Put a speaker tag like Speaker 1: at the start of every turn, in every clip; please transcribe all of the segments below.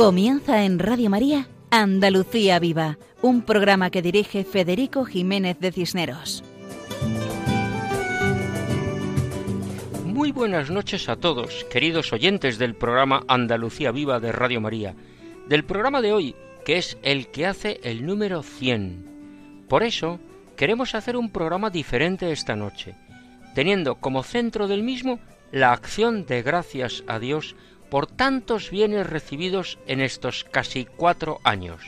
Speaker 1: Comienza en Radio María Andalucía Viva, un programa que dirige Federico Jiménez de Cisneros.
Speaker 2: Muy buenas noches a todos, queridos oyentes del programa Andalucía Viva de Radio María, del programa de hoy, que es el que hace el número 100. Por eso, queremos hacer un programa diferente esta noche, teniendo como centro del mismo la acción de gracias a Dios por tantos bienes recibidos en estos casi cuatro años.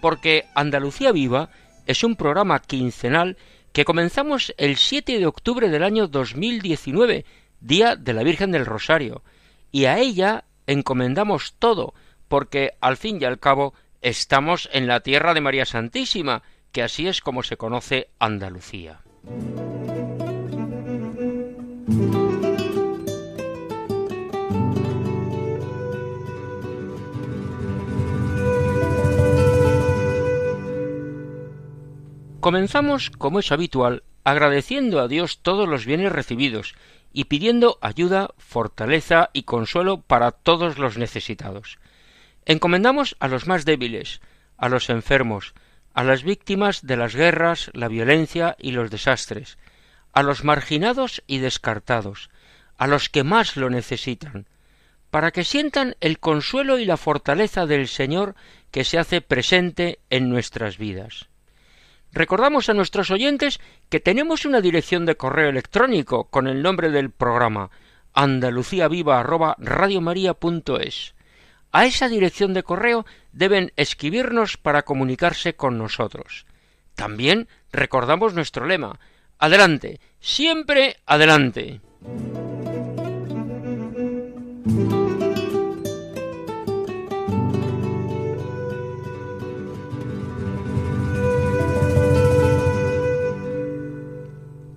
Speaker 2: Porque Andalucía Viva es un programa quincenal que comenzamos el 7 de octubre del año 2019, Día de la Virgen del Rosario, y a ella encomendamos todo, porque al fin y al cabo estamos en la tierra de María Santísima, que así es como se conoce Andalucía. Comenzamos, como es habitual, agradeciendo a Dios todos los bienes recibidos y pidiendo ayuda, fortaleza y consuelo para todos los necesitados. Encomendamos a los más débiles, a los enfermos, a las víctimas de las guerras, la violencia y los desastres, a los marginados y descartados, a los que más lo necesitan, para que sientan el consuelo y la fortaleza del Señor que se hace presente en nuestras vidas. Recordamos a nuestros oyentes que tenemos una dirección de correo electrónico con el nombre del programa andaluciaviva@radiomaria.es. A esa dirección de correo deben escribirnos para comunicarse con nosotros. También recordamos nuestro lema: adelante, siempre adelante.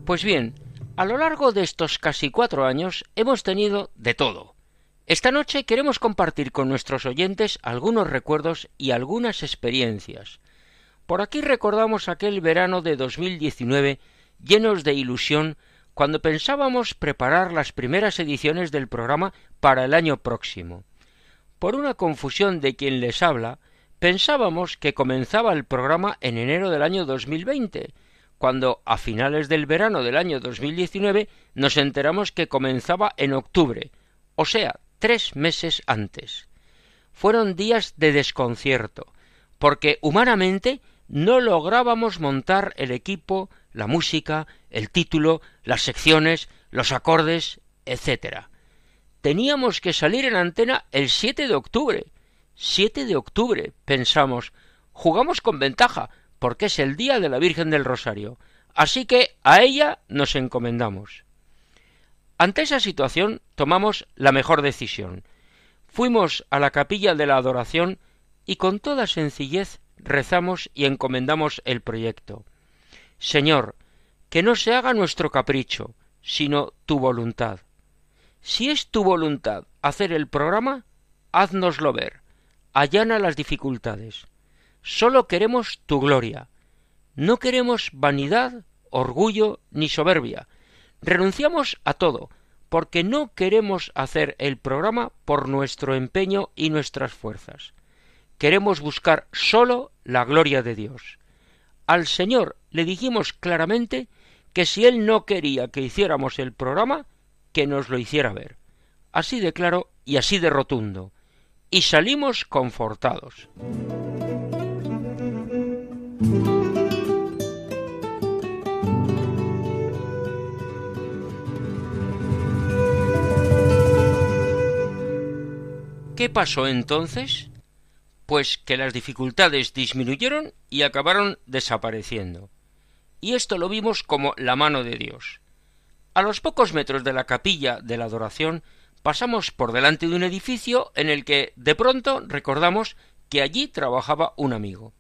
Speaker 2: Pues bien, a lo largo de estos casi cuatro años hemos tenido de todo. Esta noche queremos compartir con nuestros oyentes algunos recuerdos y algunas experiencias. Por aquí recordamos aquel verano de 2019 llenos de ilusión cuando pensábamos preparar las primeras ediciones del programa para el año próximo. Por una confusión de quien les habla, pensábamos que comenzaba el programa en enero del año 2020, cuando a finales del verano del año 2019 nos enteramos que comenzaba en octubre, o sea, tres meses antes. Fueron días de desconcierto, porque humanamente no lográbamos montar el equipo, la música, el título, las secciones, los acordes, etc. Teníamos que salir en antena el 7 de octubre. 7 de octubre, pensamos. Jugamos con ventaja, porque es el día de la Virgen del Rosario, así que a ella nos encomendamos. Ante esa situación tomamos la mejor decisión. Fuimos a la capilla de la adoración y con toda sencillez rezamos y encomendamos el proyecto. Señor, que no se haga nuestro capricho, sino tu voluntad. Si es tu voluntad hacer el programa, háznoslo ver, allana las dificultades. Sólo queremos tu gloria. No queremos vanidad, orgullo ni soberbia. Renunciamos a todo, porque no queremos hacer el programa por nuestro empeño y nuestras fuerzas. Queremos buscar sólo la gloria de Dios. Al Señor le dijimos claramente que si Él no quería que hiciéramos el programa, que nos lo hiciera ver. Así de claro y así de rotundo. Y salimos confortados. ¿Qué pasó entonces? Pues que las dificultades disminuyeron y acabaron desapareciendo. Y esto lo vimos como la mano de Dios. A los pocos metros de la capilla de la adoración pasamos por delante de un edificio en el que de pronto recordamos que allí trabajaba un amigo.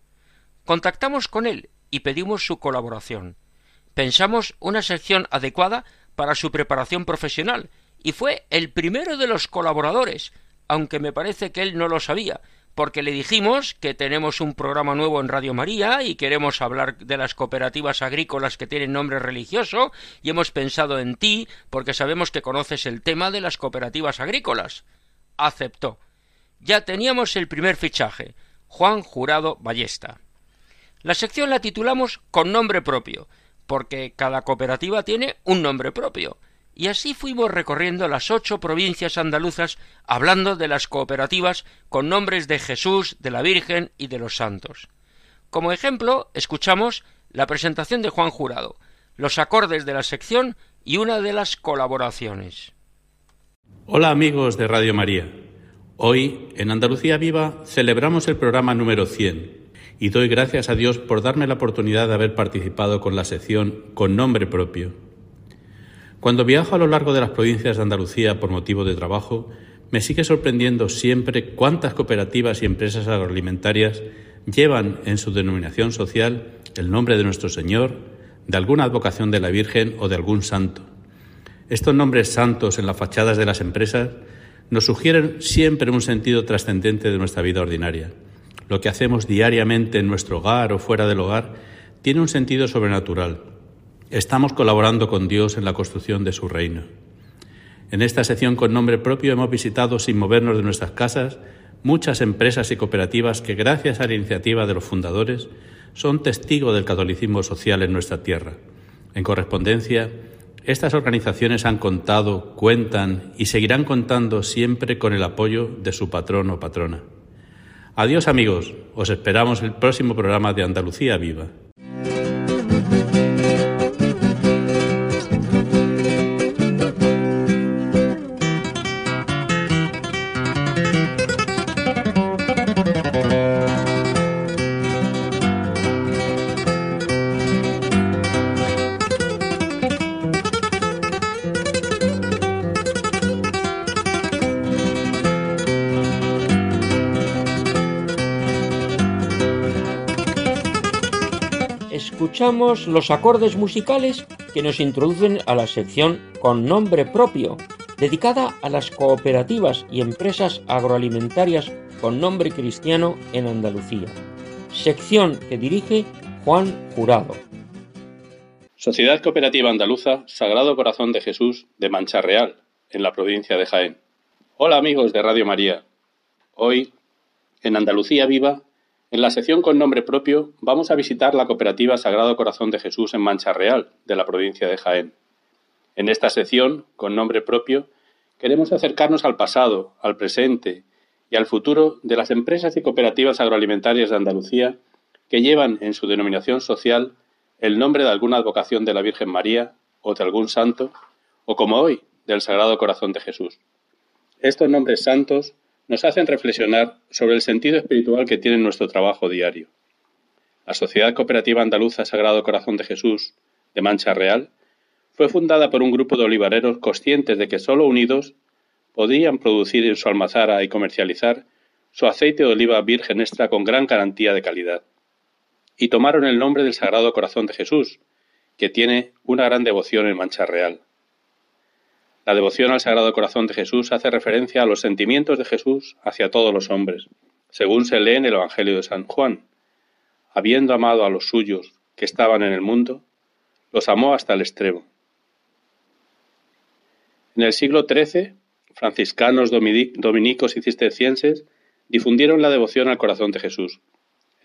Speaker 2: Contactamos con él y pedimos su colaboración. Pensamos una sección adecuada para su preparación profesional y fue el primero de los colaboradores, aunque me parece que él no lo sabía, porque le dijimos que tenemos un programa nuevo en Radio María y queremos hablar de las cooperativas agrícolas que tienen nombre religioso y hemos pensado en ti porque sabemos que conoces el tema de las cooperativas agrícolas. Aceptó. ya teníamos el primer fichaje, Juan Jurado Ballesta. La sección la titulamos con nombre propio, porque cada cooperativa tiene un nombre propio, y así fuimos recorriendo las ocho provincias andaluzas hablando de las cooperativas con nombres de Jesús, de la Virgen y de los santos. Como ejemplo, escuchamos la presentación de Juan Jurado, los acordes de la sección y una de las colaboraciones.
Speaker 3: Hola amigos de Radio María. Hoy, en Andalucía Viva, celebramos el programa número 100 y doy gracias a Dios por darme la oportunidad de haber participado con la sección con nombre propio. Cuando viajo a lo largo de las provincias de Andalucía por motivo de trabajo, me sigue sorprendiendo siempre cuántas cooperativas y empresas agroalimentarias llevan en su denominación social el nombre de nuestro Señor, de alguna advocación de la Virgen o de algún santo. Estos nombres santos en las fachadas de las empresas nos sugieren siempre un sentido trascendente de nuestra vida ordinaria. Lo que hacemos diariamente en nuestro hogar o fuera del hogar tiene un sentido sobrenatural. Estamos colaborando con Dios en la construcción de su reino. En esta sección con nombre propio hemos visitado, sin movernos de nuestras casas, muchas empresas y cooperativas que, gracias a la iniciativa de los fundadores, son testigo del catolicismo social en nuestra tierra. En correspondencia, estas organizaciones han contado, cuentan y seguirán contando siempre con el apoyo de su patrón o patrona. Adiós amigos, os esperamos el próximo programa de Andalucía Viva.
Speaker 2: Los acordes musicales que nos introducen a la sección con nombre propio, dedicada a las cooperativas y empresas agroalimentarias con nombre cristiano en Andalucía. Sección que dirige Juan Jurado.
Speaker 3: Sociedad Cooperativa Andaluza Sagrado Corazón de Jesús de Mancha Real, en la provincia de Jaén. Hola amigos de Radio María. Hoy, en Andalucía Viva, en la sección con nombre propio vamos a visitar la cooperativa Sagrado Corazón de Jesús en Mancha Real, de la provincia de Jaén. En esta sección, con nombre propio, queremos acercarnos al pasado, al presente y al futuro de las empresas y cooperativas agroalimentarias de Andalucía que llevan en su denominación social el nombre de alguna advocación de la Virgen María o de algún santo, o como hoy, del Sagrado Corazón de Jesús. Estos nombres santos nos hacen reflexionar sobre el sentido espiritual que tiene nuestro trabajo diario. La Sociedad Cooperativa Andaluza Sagrado Corazón de Jesús, de Mancha Real, fue fundada por un grupo de olivareros conscientes de que solo unidos podían producir en su almazara y comercializar su aceite de oliva virgen extra con gran garantía de calidad. Y tomaron el nombre del Sagrado Corazón de Jesús, que tiene una gran devoción en Mancha Real. La devoción al Sagrado Corazón de Jesús hace referencia a los sentimientos de Jesús hacia todos los hombres, según se lee en el Evangelio de San Juan. Habiendo amado a los suyos que estaban en el mundo, los amó hasta el extremo. En el siglo XIII, franciscanos, dominicos y cistercienses difundieron la devoción al corazón de Jesús.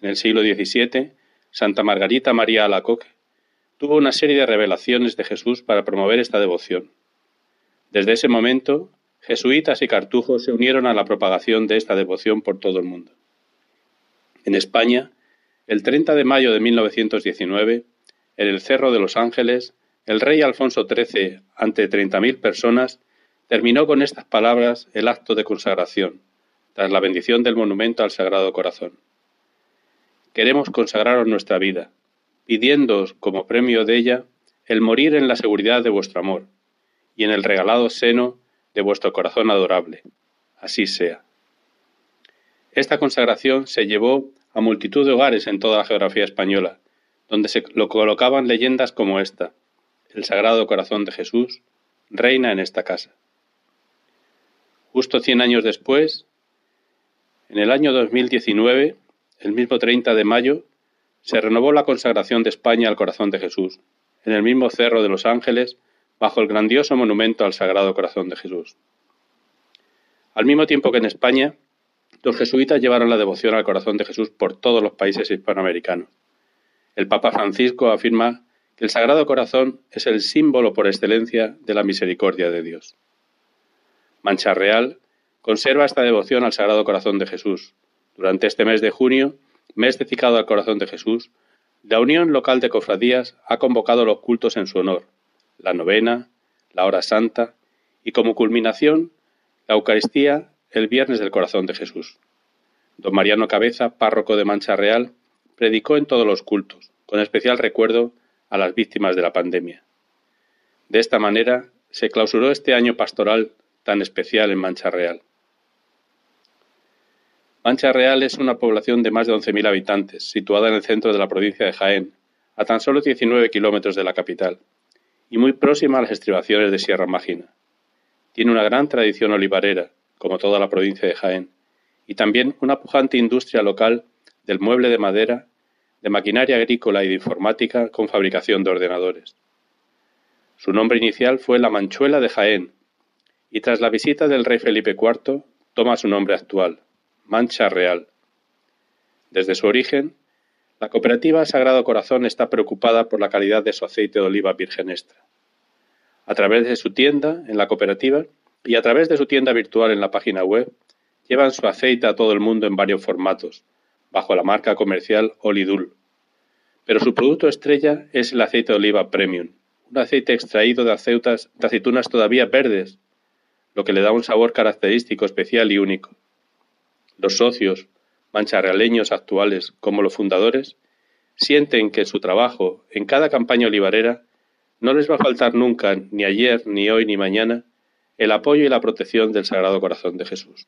Speaker 3: En el siglo XVII, Santa Margarita María Alacoque tuvo una serie de revelaciones de Jesús para promover esta devoción. Desde ese momento, jesuitas y cartujos se unieron a la propagación de esta devoción por todo el mundo. En España, el 30 de mayo de 1919, en el Cerro de los Ángeles, el rey Alfonso XIII, ante 30.000 personas, terminó con estas palabras el acto de consagración, tras la bendición del monumento al Sagrado Corazón. Queremos consagraros nuestra vida, pidiéndoos como premio de ella el morir en la seguridad de vuestro amor, y en el regalado seno de vuestro corazón adorable. Así sea. Esta consagración se llevó a multitud de hogares en toda la geografía española, donde se lo colocaban leyendas como esta. El Sagrado Corazón de Jesús reina en esta casa. Justo cien años después, en el año 2019, el mismo 30 de mayo, se renovó la consagración de España al Corazón de Jesús, en el mismo Cerro de los Ángeles, bajo el grandioso monumento al Sagrado Corazón de Jesús. Al mismo tiempo que en España, los jesuitas llevaron la devoción al corazón de Jesús por todos los países hispanoamericanos. El Papa Francisco afirma que el Sagrado Corazón es el símbolo por excelencia de la misericordia de Dios. Mancha Real conserva esta devoción al Sagrado Corazón de Jesús. Durante este mes de junio, mes dedicado al Corazón de Jesús, la Unión Local de Cofradías ha convocado los cultos en su honor, la novena, la hora santa y como culminación, la Eucaristía el Viernes del Corazón de Jesús. Don Mariano Cabeza, párroco de Mancha Real, predicó en todos los cultos, con especial recuerdo a las víctimas de la pandemia. De esta manera se clausuró este año pastoral tan especial en Mancha Real. Mancha Real es una población de más de 11.000 habitantes, situada en el centro de la provincia de Jaén, a tan solo 19 kilómetros de la capital, y muy próxima a las estribaciones de Sierra Mágina. Tiene una gran tradición olivarera, como toda la provincia de Jaén, y también una pujante industria local del mueble de madera, de maquinaria agrícola y de informática con fabricación de ordenadores. Su nombre inicial fue La Manchuela de Jaén, y tras la visita del rey Felipe IV toma su nombre actual, Mancha Real. Desde su origen, la cooperativa Sagrado Corazón está preocupada por la calidad de su aceite de oliva virgen extra. A través de su tienda en la cooperativa, y a través de su tienda virtual en la página web llevan su aceite a todo el mundo en varios formatos, bajo la marca comercial Olidul. Pero su producto estrella es el aceite de oliva premium, un aceite extraído de, de aceitunas todavía verdes, lo que le da un sabor característico, especial y único. Los socios, mancharrealeños actuales como los fundadores, sienten que su trabajo, en cada campaña olivarera, no les va a faltar nunca, ni ayer, ni hoy, ni mañana, el apoyo y la protección del Sagrado Corazón de Jesús.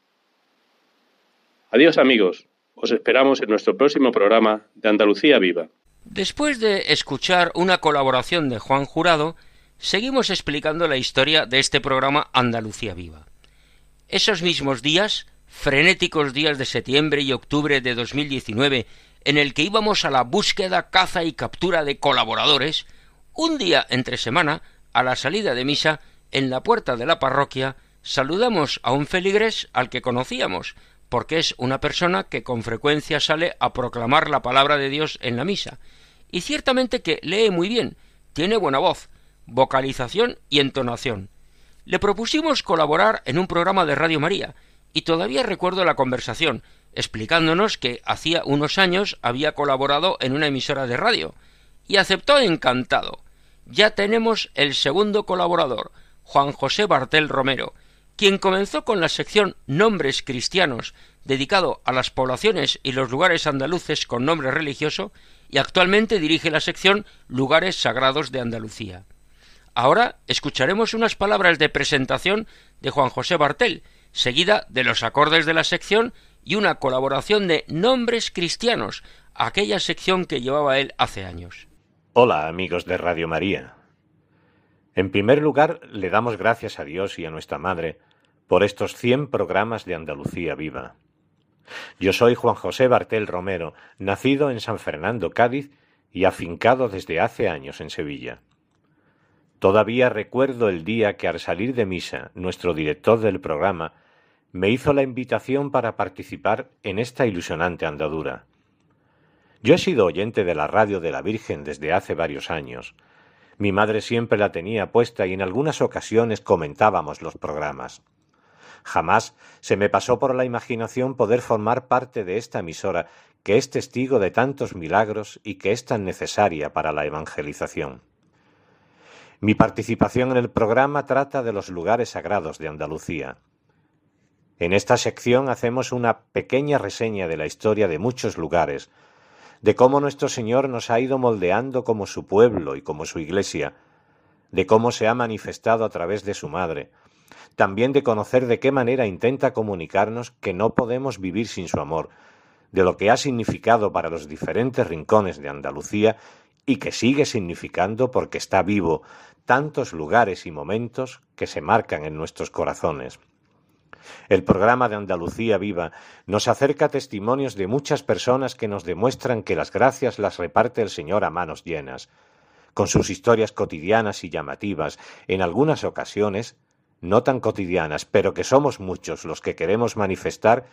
Speaker 3: Adiós amigos, os esperamos en nuestro próximo programa de Andalucía Viva.
Speaker 2: Después de escuchar una colaboración de Juan Jurado, seguimos explicando la historia de este programa Andalucía Viva. Esos mismos días, frenéticos días de septiembre y octubre de 2019, en el que íbamos a la búsqueda, caza y captura de colaboradores, un día entre semana, a la salida de misa, en la puerta de la parroquia saludamos a un feligres al que conocíamos, porque es una persona que con frecuencia sale a proclamar la palabra de Dios en la misa, y ciertamente que lee muy bien, tiene buena voz, vocalización y entonación. Le propusimos colaborar en un programa de Radio María, y todavía recuerdo la conversación, explicándonos que hacía unos años había colaborado en una emisora de radio, y aceptó encantado. Ya tenemos el segundo colaborador, Juan José Bartel Romero, quien comenzó con la sección Nombres Cristianos, dedicado a las poblaciones y los lugares andaluces con nombre religioso, y actualmente dirige la sección Lugares Sagrados de Andalucía. Ahora escucharemos unas palabras de presentación de Juan José Bartel, seguida de los acordes de la sección y una colaboración de Nombres Cristianos, aquella sección que llevaba él hace años.
Speaker 4: Hola amigos de Radio María. En primer lugar, le damos gracias a Dios y a nuestra Madre por estos cien programas de Andalucía Viva. Yo soy Juan José Bartel Romero, nacido en San Fernando, Cádiz, y afincado desde hace años en Sevilla. Todavía recuerdo el día que al salir de misa, nuestro director del programa me hizo la invitación para participar en esta ilusionante andadura. Yo he sido oyente de la radio de la Virgen desde hace varios años, mi madre siempre la tenía puesta y en algunas ocasiones comentábamos los programas. Jamás se me pasó por la imaginación poder formar parte de esta emisora que es testigo de tantos milagros y que es tan necesaria para la evangelización. Mi participación en el programa trata de los lugares sagrados de Andalucía. En esta sección hacemos una pequeña reseña de la historia de muchos lugares, de cómo nuestro Señor nos ha ido moldeando como su pueblo y como su iglesia, de cómo se ha manifestado a través de su madre, también de conocer de qué manera intenta comunicarnos que no podemos vivir sin su amor, de lo que ha significado para los diferentes rincones de Andalucía y que sigue significando porque está vivo tantos lugares y momentos que se marcan en nuestros corazones. El programa de Andalucía Viva nos acerca testimonios de muchas personas que nos demuestran que las gracias las reparte el Señor a manos llenas, con sus historias cotidianas y llamativas, en algunas ocasiones no tan cotidianas, pero que somos muchos los que queremos manifestar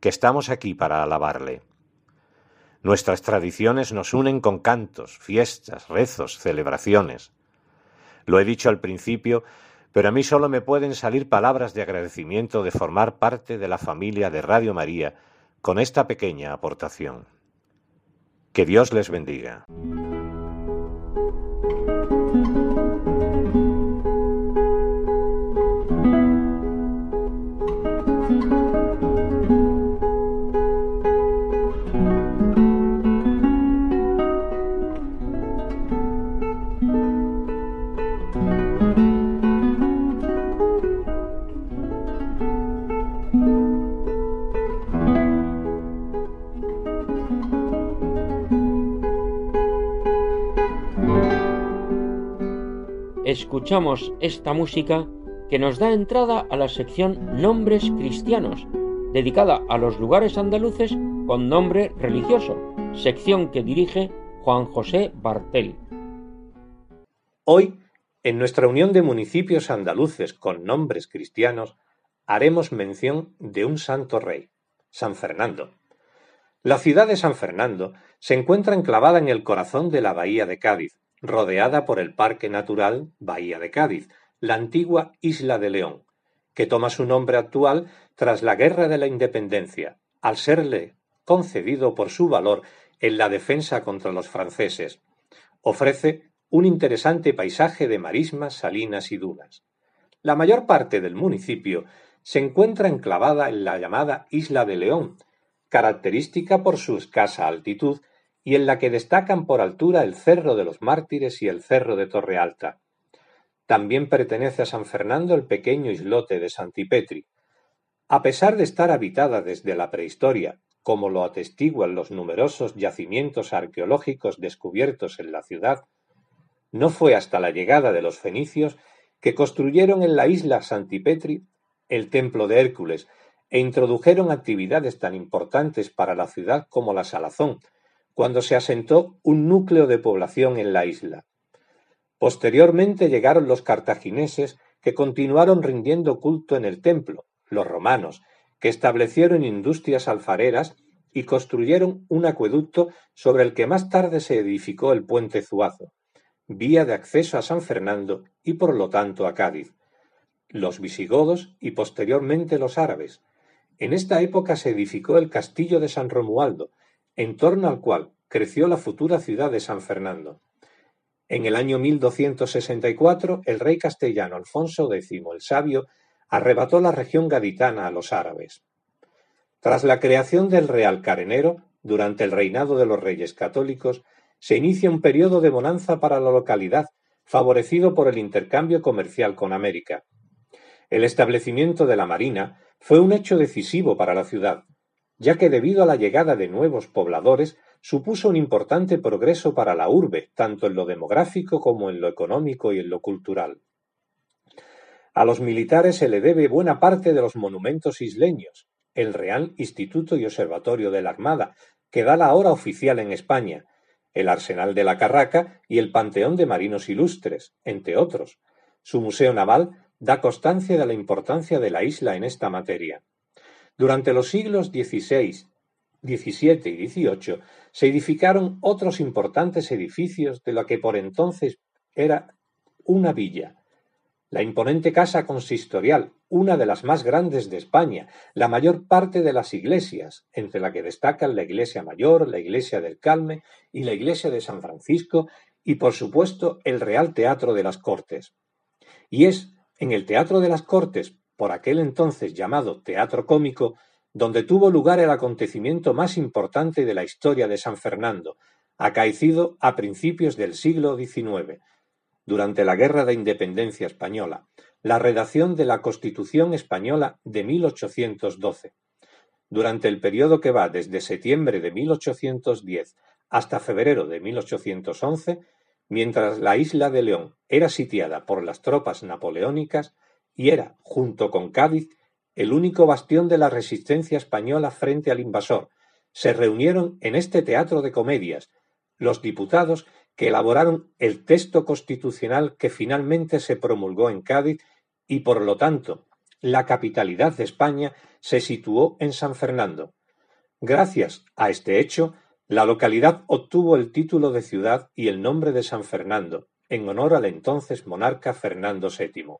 Speaker 5: que estamos aquí para alabarle. Nuestras tradiciones nos unen con cantos, fiestas, rezos, celebraciones. Lo he dicho al principio, pero a mí solo me pueden salir palabras de agradecimiento de formar parte de la familia de Radio María con esta pequeña aportación. Que Dios les bendiga.
Speaker 2: Escuchamos esta música que nos da entrada a la sección Nombres Cristianos, dedicada a los lugares andaluces con nombre religioso, sección que dirige Juan José Bartel.
Speaker 5: Hoy, en nuestra unión de municipios andaluces con nombres cristianos, haremos mención de un santo rey, San Fernando. La ciudad de San Fernando se encuentra enclavada en el corazón de la bahía de Cádiz, rodeada por el Parque Natural Bahía de Cádiz, la antigua Isla de León, que toma su nombre actual tras la Guerra de la Independencia, al serle concedido por su valor en la defensa contra los franceses. Ofrece un interesante paisaje de marismas, salinas y dunas. La mayor parte del municipio se encuentra enclavada en la llamada Isla de León, característica por su escasa altitud y en la que destacan por altura el Cerro de los Mártires y el Cerro de Torre Alta. También pertenece a San Fernando el pequeño islote de Santipetri. A pesar de estar habitada desde la prehistoria, como lo atestiguan los numerosos yacimientos arqueológicos descubiertos en la ciudad, no fue hasta la llegada de los fenicios que construyeron en la isla Santipetri el templo de Hércules e introdujeron actividades tan importantes para la ciudad como la salazón, cuando se asentó un núcleo de población en la isla. Posteriormente llegaron los cartagineses que continuaron rindiendo culto en el templo, los romanos, que establecieron industrias alfareras y construyeron un acueducto sobre el que más tarde se edificó el puente Zuazo, vía de acceso a San Fernando y por lo tanto a Cádiz. Los visigodos y posteriormente los árabes. En esta época se edificó el castillo de San Romualdo, en torno al cual creció la futura ciudad de San Fernando. En el año 1264, el rey castellano Alfonso X el Sabio arrebató la región gaditana a los árabes. Tras la creación del Real Carenero, durante el reinado de los reyes católicos, se inicia un periodo de bonanza para la localidad, favorecido por el intercambio comercial con América. El establecimiento de la Marina fue un hecho decisivo para la ciudad, ya que debido a la llegada de nuevos pobladores supuso un importante progreso para la urbe, tanto en lo demográfico como en lo económico y en lo cultural. A los militares se le debe buena parte de los monumentos isleños, el Real Instituto y Observatorio de la Armada, que da la hora oficial en España, el Arsenal de la Carraca y el Panteón de Marinos Ilustres, entre otros. Su Museo Naval da constancia de la importancia de la isla en esta materia. Durante los siglos XVI, XVII y XVIII se edificaron otros importantes edificios de lo que por entonces era una villa. La imponente casa consistorial, una de las más grandes de España, la mayor parte de las iglesias, entre la que destacan la iglesia mayor, la iglesia del Calme y la iglesia de San Francisco, y por supuesto el Real Teatro de las Cortes. Y es en el Teatro de las Cortes, por aquel entonces llamado teatro cómico, donde tuvo lugar el acontecimiento más importante de la historia de San Fernando, acaecido a principios del siglo XIX, durante la Guerra de Independencia Española, la redacción de la Constitución Española de 1812. Durante el periodo que va desde septiembre de 1810 hasta febrero de 1811, mientras la isla de León era sitiada por las tropas napoleónicas, y era, junto con Cádiz, el único bastión de la resistencia española frente al invasor. Se reunieron en este teatro de comedias los diputados que elaboraron el texto constitucional que finalmente se promulgó en Cádiz y por lo tanto la capitalidad de España se situó en San Fernando. Gracias a este hecho, la localidad obtuvo el título de ciudad y el nombre de San Fernando, en honor al entonces monarca Fernando VII.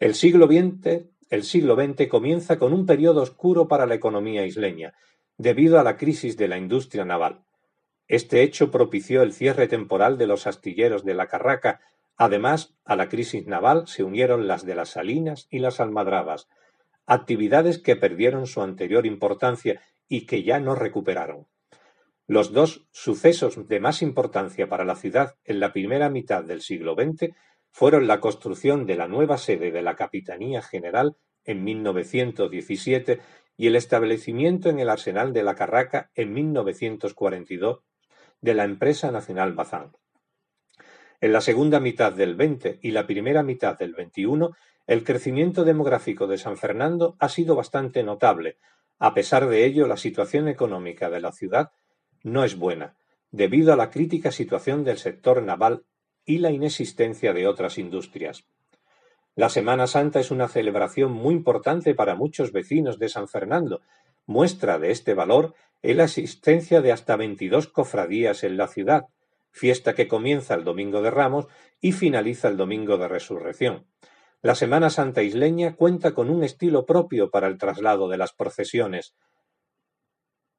Speaker 5: El siglo XX, el siglo XX comienza con un periodo oscuro para la economía isleña, debido a la crisis de la industria naval. Este hecho propició el cierre temporal de los astilleros de la Carraca. Además, a la crisis naval se unieron las de las Salinas y las Almadrabas, actividades que perdieron su anterior importancia y que ya no recuperaron. Los dos sucesos de más importancia para la ciudad en la primera mitad del siglo XX fueron la construcción de la nueva sede de la Capitanía General en 1917 y el establecimiento en el Arsenal de la Carraca en 1942 de la empresa nacional Bazán. En la segunda mitad del XX y la primera mitad del XXI, el crecimiento demográfico de San Fernando ha sido bastante notable. A pesar de ello, la situación económica de la ciudad no es buena, debido a la crítica situación del sector naval y la inexistencia de otras industrias. La Semana Santa es una celebración muy importante para muchos vecinos de San Fernando. Muestra de este valor es la existencia de hasta 22 cofradías en la ciudad, fiesta que comienza el Domingo de Ramos y finaliza el Domingo de Resurrección. La Semana Santa isleña cuenta con un estilo propio para el traslado de las procesiones,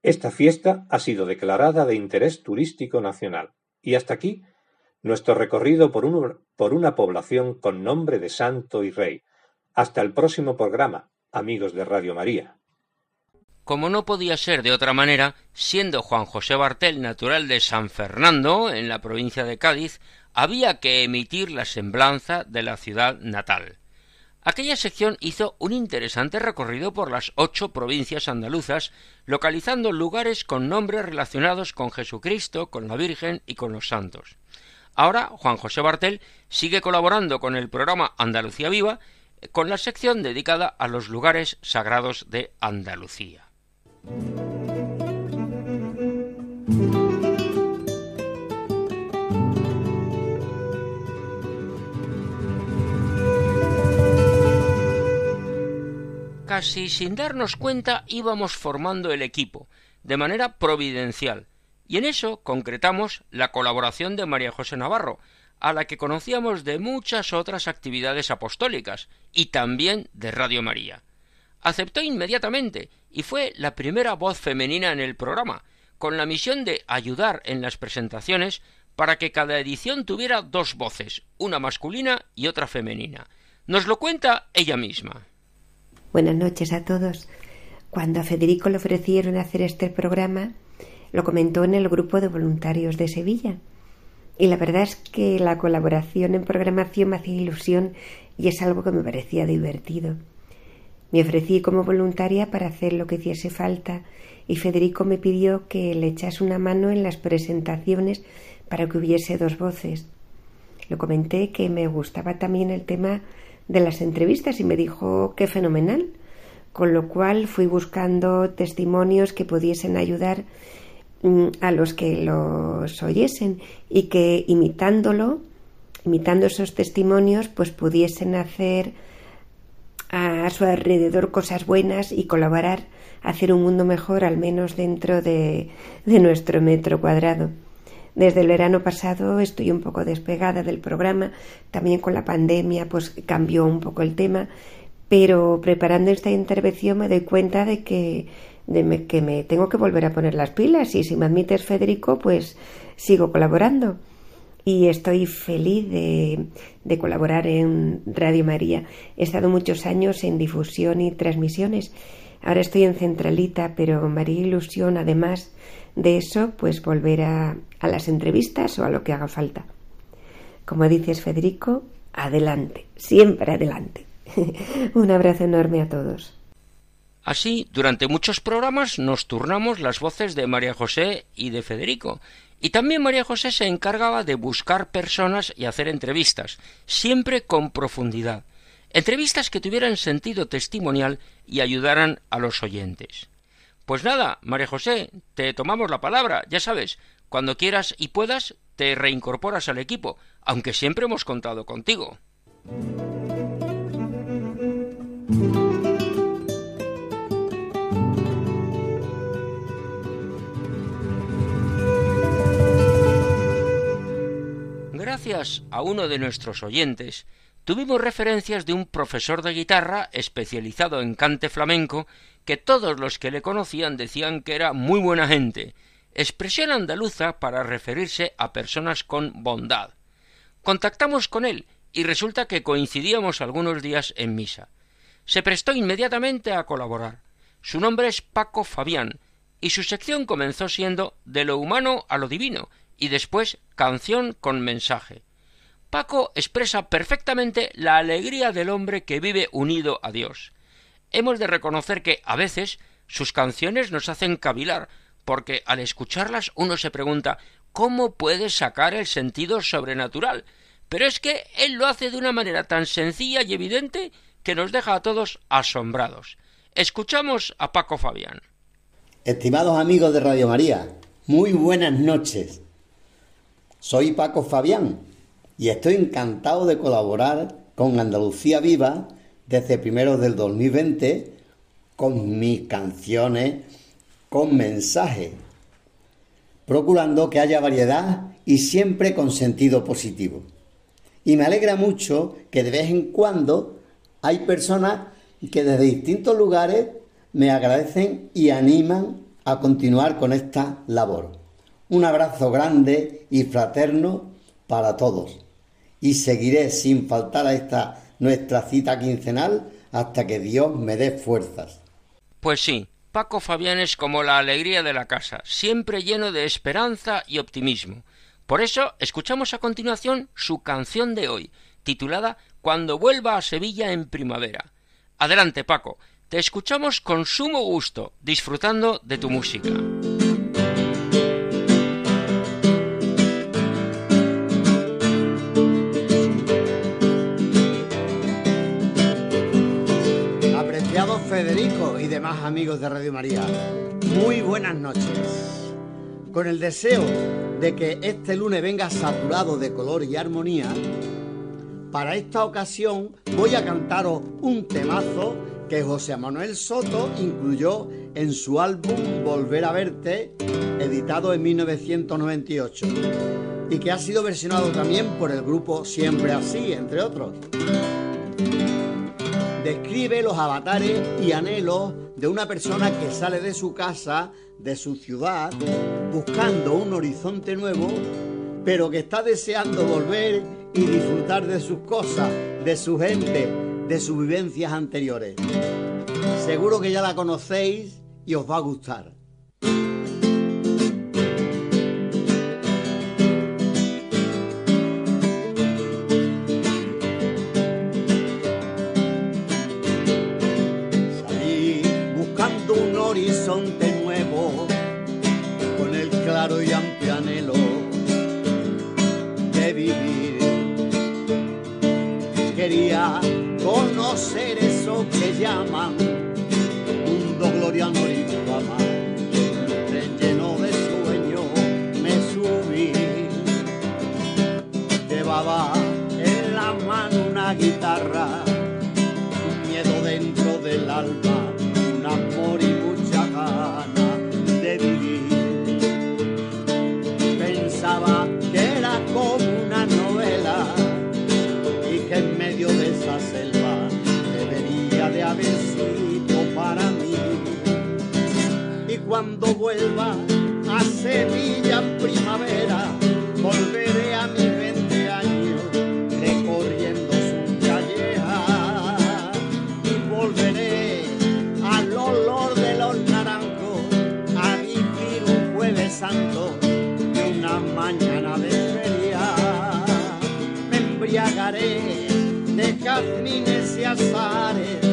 Speaker 5: esta fiesta ha sido declarada de interés turístico nacional. Y hasta aquí nuestro recorrido por, por una población con nombre de santo y rey. Hasta el próximo programa, amigos de Radio María.
Speaker 2: Como no podía ser de otra manera, siendo Juan José Bartel natural de San Fernando, en la provincia de Cádiz, había que emitir la semblanza de la ciudad natal. Aquella sección hizo un interesante recorrido por las ocho provincias andaluzas, localizando lugares con nombres relacionados con Jesucristo, con la Virgen y con los santos. Ahora Juan José Bartel sigue colaborando con el programa Andalucía Viva, con la sección dedicada a los lugares sagrados de Andalucía. Casi sin darnos cuenta íbamos formando el equipo, de manera providencial, y en eso concretamos la colaboración de María José Navarro, a la que conocíamos de muchas otras actividades apostólicas y también de Radio María. Aceptó inmediatamente y fue la primera voz femenina en el programa, con la misión de ayudar en las presentaciones para que cada edición tuviera dos voces, una masculina y otra femenina. Nos lo cuenta ella misma.
Speaker 6: Buenas noches a todos. Cuando a Federico le ofrecieron hacer este programa, lo comentó en el grupo de voluntarios de Sevilla. Y la verdad es que la colaboración en programación me hacía ilusión y es algo que me parecía divertido. Me ofrecí como voluntaria para hacer lo que hiciese falta y Federico me pidió que le echase una mano en las presentaciones para que hubiese dos voces. Lo comenté que me gustaba también el tema de las entrevistas y me dijo que fenomenal, con lo cual fui buscando testimonios que pudiesen ayudar a los que los oyesen y que imitándolo, imitando esos testimonios, pues pudiesen hacer a su alrededor cosas buenas y colaborar a hacer un mundo mejor, al menos dentro de, de nuestro metro cuadrado. Desde el verano pasado estoy un poco despegada del programa, también con la pandemia pues cambió un poco el tema, pero preparando esta intervención me doy cuenta de que, de que me tengo que volver a poner las pilas y si me admites Federico pues sigo colaborando y estoy feliz de, de, colaborar en Radio María. He estado muchos años en difusión y transmisiones. Ahora estoy en Centralita, pero María Ilusión además de eso, pues volver a, a las entrevistas o a lo que haga falta. Como dices, Federico, adelante, siempre adelante. Un abrazo enorme a todos.
Speaker 2: Así, durante muchos programas nos turnamos las voces de María José y de Federico, y también María José se encargaba de buscar personas y hacer entrevistas, siempre con profundidad, entrevistas que tuvieran sentido testimonial y ayudaran a los oyentes. Pues nada, María José, te tomamos la palabra, ya sabes, cuando quieras y puedas, te reincorporas al equipo, aunque siempre hemos contado contigo. Gracias a uno de nuestros oyentes, tuvimos referencias de un profesor de guitarra especializado en cante flamenco que todos los que le conocían decían que era muy buena gente, expresión andaluza para referirse a personas con bondad. Contactamos con él y resulta que coincidíamos algunos días en misa. Se prestó inmediatamente a colaborar. Su nombre es Paco Fabián, y su sección comenzó siendo de lo humano a lo divino, y después canción con mensaje. Paco expresa perfectamente la alegría del hombre que vive unido a Dios. Hemos de reconocer que a veces sus canciones nos hacen cavilar, porque al escucharlas uno se pregunta ¿cómo puede sacar el sentido sobrenatural? Pero es que él lo hace de una manera tan sencilla y evidente que nos deja a todos asombrados. Escuchamos a Paco Fabián.
Speaker 7: Estimados amigos de Radio María, muy buenas noches. Soy Paco Fabián y estoy encantado de colaborar con Andalucía Viva desde primeros del 2020 con mis canciones con mensaje, procurando que haya variedad y siempre con sentido positivo. Y me alegra mucho que de vez en cuando hay personas que desde distintos lugares me agradecen y animan a continuar con esta labor. Un abrazo grande y fraterno para todos. Y seguiré sin faltar a esta nuestra cita quincenal hasta que Dios me dé fuerzas.
Speaker 2: Pues sí, Paco Fabián es como la alegría de la casa, siempre lleno de esperanza y optimismo. Por eso escuchamos a continuación su canción de hoy, titulada Cuando vuelva a Sevilla en primavera. Adelante, Paco, te escuchamos con sumo gusto, disfrutando de tu música.
Speaker 7: Demás amigos de Radio María, muy buenas noches. Con el deseo de que este lunes venga saturado de color y armonía, para esta ocasión voy a cantaros un temazo que José Manuel Soto incluyó en su álbum Volver a verte, editado en 1998, y que ha sido versionado también por el grupo Siempre Así, entre otros. Describe los avatares y anhelos de una persona que sale de su casa, de su ciudad, buscando un horizonte nuevo, pero que está deseando volver y disfrutar de sus cosas, de su gente, de sus vivencias anteriores. Seguro que ya la conocéis y os va a gustar. Eso vuelva a Sevilla en primavera, volveré a mis 20 años recorriendo su calleja y volveré al olor de los naranjos a vivir un jueves santo y una mañana de feria. Me embriagaré de jazmines y azares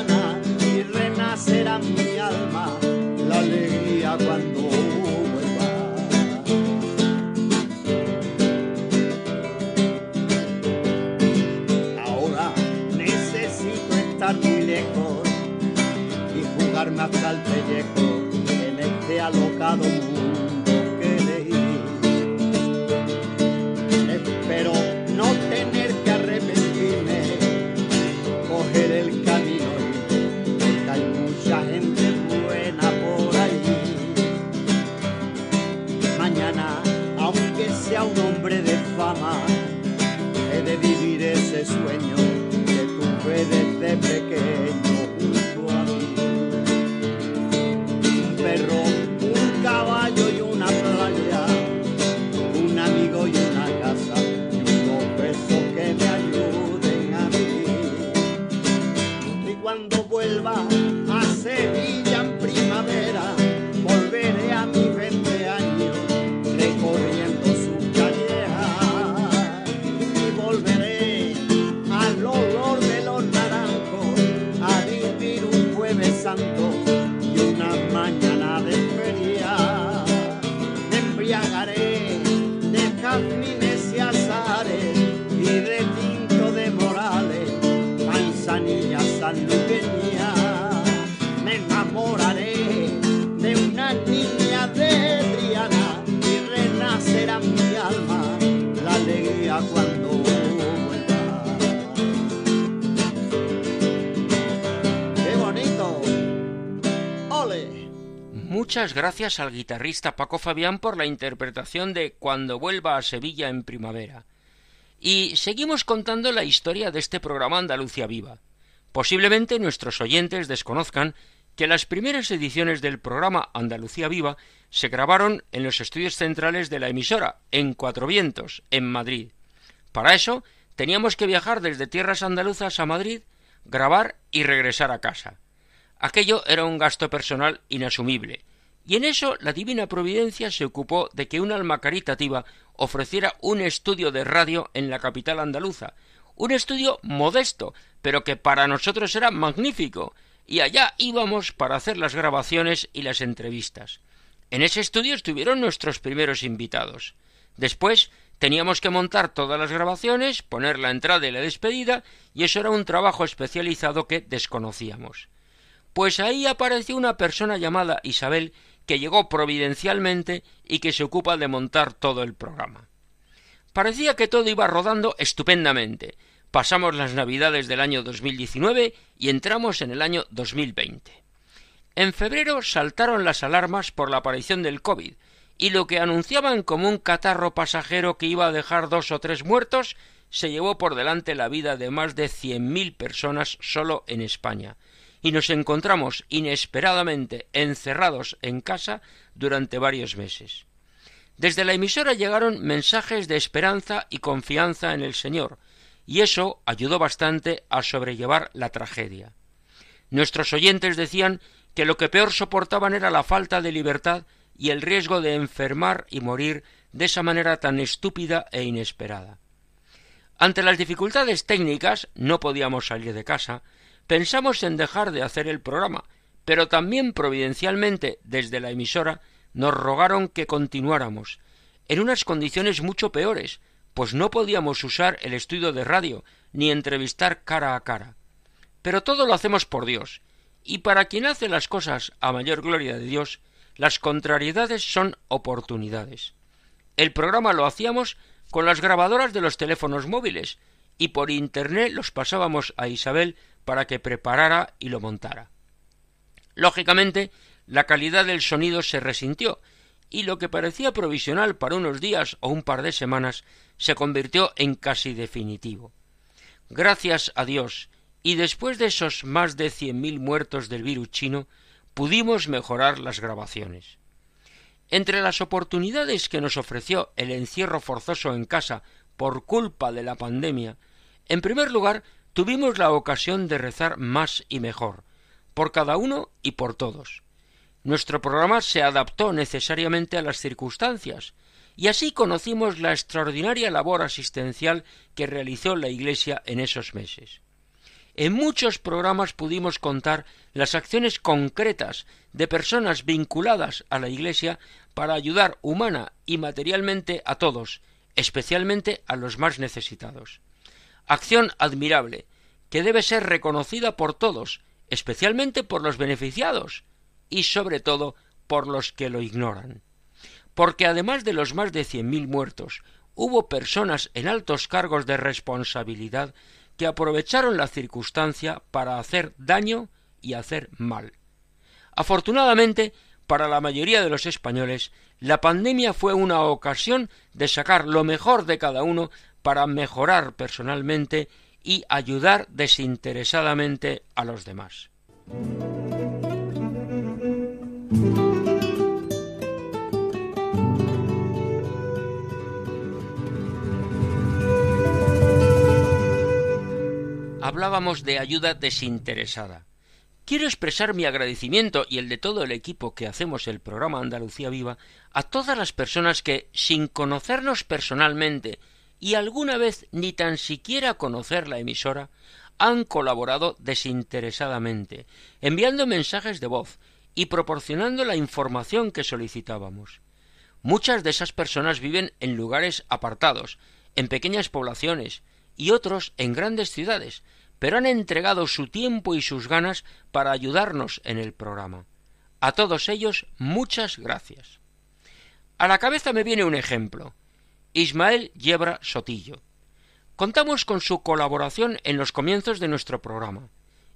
Speaker 7: de
Speaker 2: muchas gracias al guitarrista Paco Fabián por la interpretación de Cuando vuelva a Sevilla en primavera. Y seguimos contando la historia de este programa Andalucía Viva. Posiblemente nuestros oyentes desconozcan que las primeras ediciones del programa Andalucía Viva se grabaron en los estudios centrales de la emisora, en Cuatro Vientos, en Madrid. Para eso teníamos que viajar desde tierras andaluzas a Madrid, grabar y regresar a casa. Aquello era un gasto personal inasumible, y en eso la Divina Providencia se ocupó de que un alma caritativa ofreciera un estudio de radio en la capital andaluza, un estudio modesto, pero que para nosotros era magnífico, y allá íbamos para hacer las grabaciones y las entrevistas. En ese estudio estuvieron nuestros primeros invitados. Después teníamos que montar todas las grabaciones, poner la entrada y la despedida, y eso era un trabajo especializado que desconocíamos. Pues ahí apareció una persona llamada Isabel que llegó providencialmente y que se ocupa de montar todo el programa. Parecía que todo iba rodando estupendamente. Pasamos las navidades del año 2019 y entramos en el año 2020. En febrero saltaron las alarmas por la aparición del COVID, y lo que anunciaban como un catarro pasajero que iba a dejar dos o tres muertos se llevó por delante la vida de más de cien mil personas solo en España, y nos encontramos inesperadamente encerrados en casa durante varios meses. Desde la emisora llegaron mensajes de esperanza y confianza en el Señor, y eso ayudó bastante a sobrellevar la tragedia. Nuestros oyentes decían que lo que peor soportaban era la falta de libertad y el riesgo de enfermar y morir de esa manera tan estúpida e inesperada. Ante las dificultades técnicas no podíamos salir de casa, pensamos en dejar de hacer el programa, pero también providencialmente desde la emisora nos rogaron que continuáramos, en unas condiciones mucho peores, pues no podíamos usar el estudio de radio ni entrevistar cara a cara. Pero todo lo hacemos por Dios, y para quien hace las cosas a mayor gloria de Dios, las contrariedades son oportunidades. El programa lo hacíamos con las grabadoras de los teléfonos móviles, y por Internet los pasábamos a Isabel para que preparara y lo montara. Lógicamente, la calidad del sonido se resintió, y lo que parecía provisional para unos días o un par de semanas se convirtió en casi definitivo. Gracias a Dios, y después de esos más de cien mil muertos del virus chino, pudimos mejorar las grabaciones. Entre las oportunidades que nos ofreció el encierro forzoso en casa por culpa de la pandemia, en primer lugar tuvimos la ocasión de rezar más y mejor, por cada uno y por todos. Nuestro programa se adaptó necesariamente a las circunstancias, y así conocimos la extraordinaria labor asistencial que realizó la Iglesia en esos meses. En muchos programas pudimos contar las acciones concretas de personas vinculadas a la Iglesia para ayudar humana y materialmente a todos, especialmente a los más necesitados. Acción admirable, que debe ser reconocida por todos, especialmente por los beneficiados y sobre todo por los que lo ignoran. Porque además de los más de cien mil muertos, hubo personas en altos cargos de responsabilidad que aprovecharon la circunstancia para hacer daño y hacer mal. Afortunadamente, para la mayoría de los españoles, la pandemia fue una ocasión de sacar lo mejor de cada uno para mejorar personalmente y ayudar desinteresadamente a los demás. hablábamos de ayuda desinteresada. Quiero expresar mi agradecimiento y el de todo el equipo que hacemos el programa Andalucía Viva a todas las personas que, sin conocernos personalmente y alguna vez ni tan siquiera conocer la emisora, han colaborado desinteresadamente, enviando mensajes de voz y proporcionando la información que solicitábamos. Muchas de esas personas viven en lugares apartados, en pequeñas poblaciones, y otros en grandes ciudades, pero han entregado su tiempo y sus ganas para ayudarnos en el programa. A todos ellos muchas gracias. A la cabeza me viene un ejemplo. Ismael Yebra Sotillo. Contamos con su colaboración en los comienzos de nuestro programa.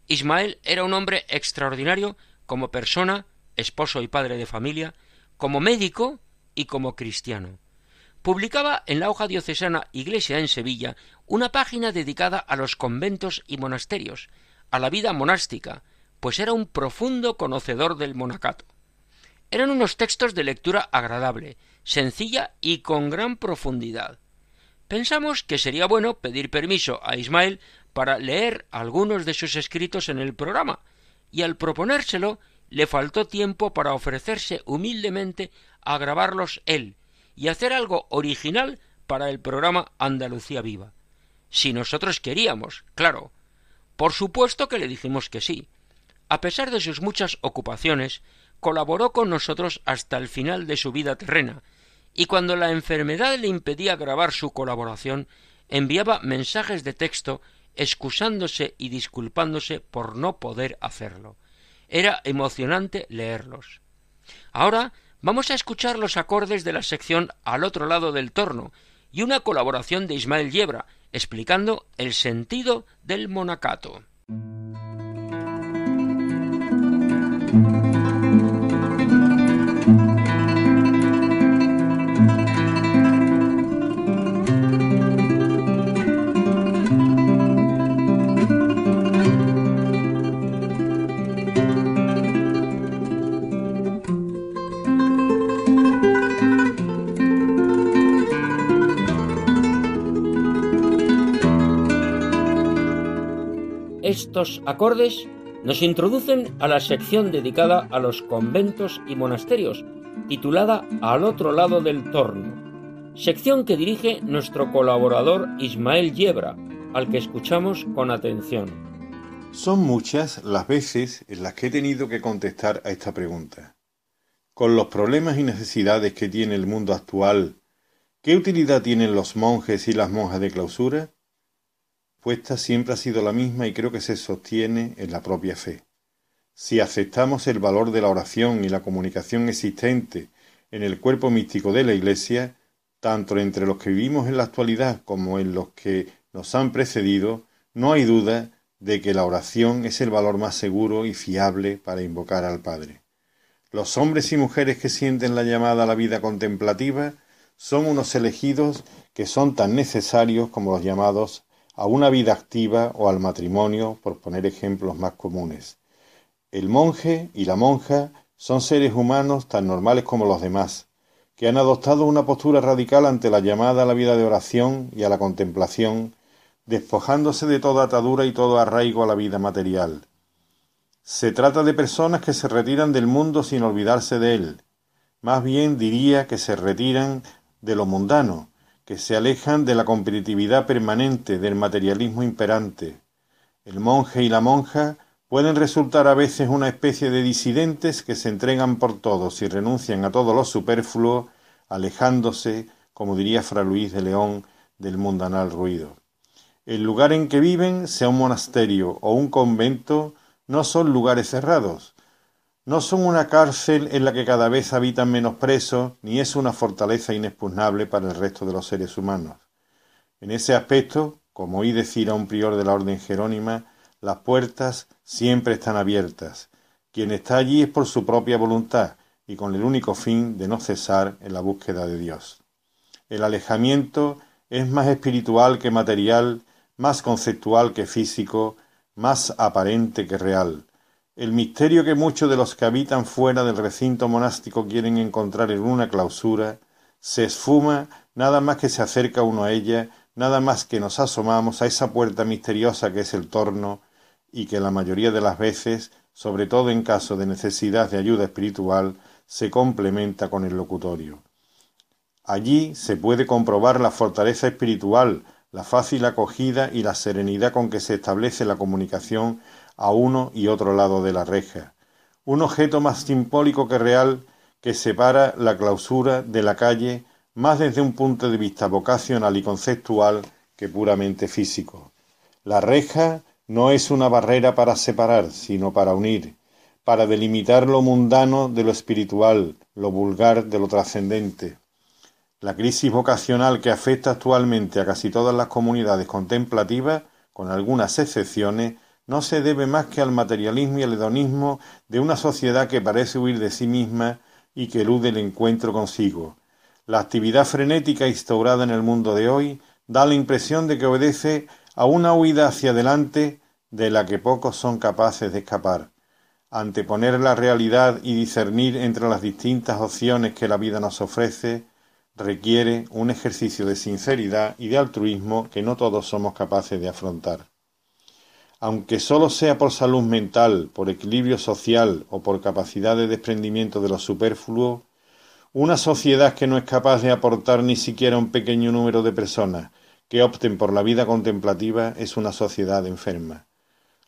Speaker 2: Ismael era un hombre extraordinario como persona, esposo y padre de familia, como médico y como cristiano. Publicaba en la hoja diocesana Iglesia en Sevilla una página dedicada a los conventos y monasterios, a la vida monástica, pues era un profundo conocedor del monacato. Eran unos textos de lectura agradable, sencilla y con gran profundidad. Pensamos que sería bueno pedir permiso a Ismael para leer algunos de sus escritos en el programa, y al proponérselo le faltó tiempo para ofrecerse humildemente a grabarlos él y hacer algo original para el programa Andalucía Viva. Si nosotros queríamos, claro. Por supuesto que le dijimos que sí. A pesar de sus muchas ocupaciones, colaboró con nosotros hasta el final de su vida terrena, y cuando la enfermedad le impedía grabar su colaboración, enviaba mensajes de texto excusándose y disculpándose por no poder hacerlo. Era emocionante leerlos. Ahora vamos a escuchar los acordes de la sección Al otro lado del torno y una colaboración de Ismael Yebra explicando el sentido del monacato. Estos acordes nos introducen a la sección dedicada a los conventos y monasterios, titulada Al otro lado del torno, sección que dirige nuestro colaborador Ismael Yebra, al que escuchamos con atención.
Speaker 8: Son muchas las veces en las que he tenido que contestar a esta pregunta. Con los problemas y necesidades que tiene el mundo actual, ¿qué utilidad tienen los monjes y las monjas de clausura? Respuesta siempre ha sido la misma y creo que se sostiene en la propia fe. Si aceptamos el valor de la oración y la comunicación existente en el cuerpo místico de la Iglesia, tanto entre los que vivimos en la actualidad como en los que nos han precedido, no hay duda de que la oración es el valor más seguro y fiable para invocar al Padre. Los hombres y mujeres que sienten la llamada a la vida contemplativa son unos elegidos que son tan necesarios como los llamados a una vida activa o al matrimonio, por poner ejemplos más comunes. El monje y la monja son seres humanos tan normales como los demás, que han adoptado una postura radical ante la llamada a la vida de oración y a la contemplación, despojándose de toda atadura y todo arraigo a la vida material. Se trata de personas que se retiran del mundo sin olvidarse de él, más bien diría que se retiran de lo mundano, que se alejan de la competitividad permanente, del materialismo imperante. El monje y la monja pueden resultar a veces una especie de disidentes que se entregan por todos y renuncian a todo lo superfluo, alejándose, como diría Fra Luis de León, del mundanal ruido. El lugar en que viven, sea un monasterio o un convento, no son lugares cerrados, no son una cárcel en la que cada vez habitan menos presos, ni es una fortaleza inexpugnable para el resto de los seres humanos. En ese aspecto, como oí decir a un prior de la orden jerónima, las puertas siempre están abiertas. Quien está allí es por su propia voluntad y con el único fin de no cesar en la búsqueda de Dios. El alejamiento es más espiritual que material, más conceptual que físico, más aparente que real. El misterio que muchos de los que habitan fuera del recinto monástico quieren encontrar en una clausura se esfuma nada más que se acerca uno a ella, nada más que nos asomamos a esa puerta misteriosa que es el torno y que la mayoría de las veces, sobre todo en caso de necesidad de ayuda espiritual, se complementa con el locutorio. Allí se puede comprobar la fortaleza espiritual, la fácil acogida y la serenidad con que se establece la comunicación a uno y otro lado de la reja, un objeto más simbólico que real que separa la clausura de la calle más desde un punto de vista vocacional y conceptual que puramente físico. La reja no es una barrera para separar, sino para unir, para delimitar lo mundano de lo espiritual, lo vulgar de lo trascendente. La crisis vocacional que afecta actualmente a casi todas las comunidades contemplativas, con algunas excepciones, no se debe más que al materialismo y al hedonismo de una sociedad que parece huir de sí misma y que elude el encuentro consigo. La actividad frenética instaurada en el mundo de hoy da la impresión de que obedece a una huida hacia adelante de la que pocos son capaces de escapar. Anteponer la realidad y discernir entre las distintas opciones que la vida nos ofrece requiere un ejercicio de sinceridad y de altruismo que no todos somos capaces de afrontar. Aunque solo sea por salud mental, por equilibrio social o por capacidad de desprendimiento de lo superfluo, una sociedad que no es capaz de aportar ni siquiera un pequeño número de personas que opten por la vida contemplativa es una sociedad enferma.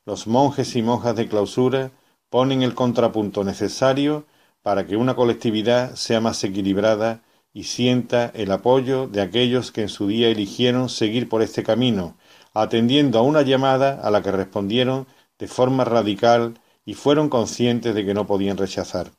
Speaker 8: Los monjes y monjas de clausura ponen el contrapunto necesario para que una colectividad sea más equilibrada y sienta el apoyo de aquellos que en su día eligieron seguir por este camino, atendiendo a una llamada a la que respondieron de forma radical y fueron conscientes de que no podían rechazar.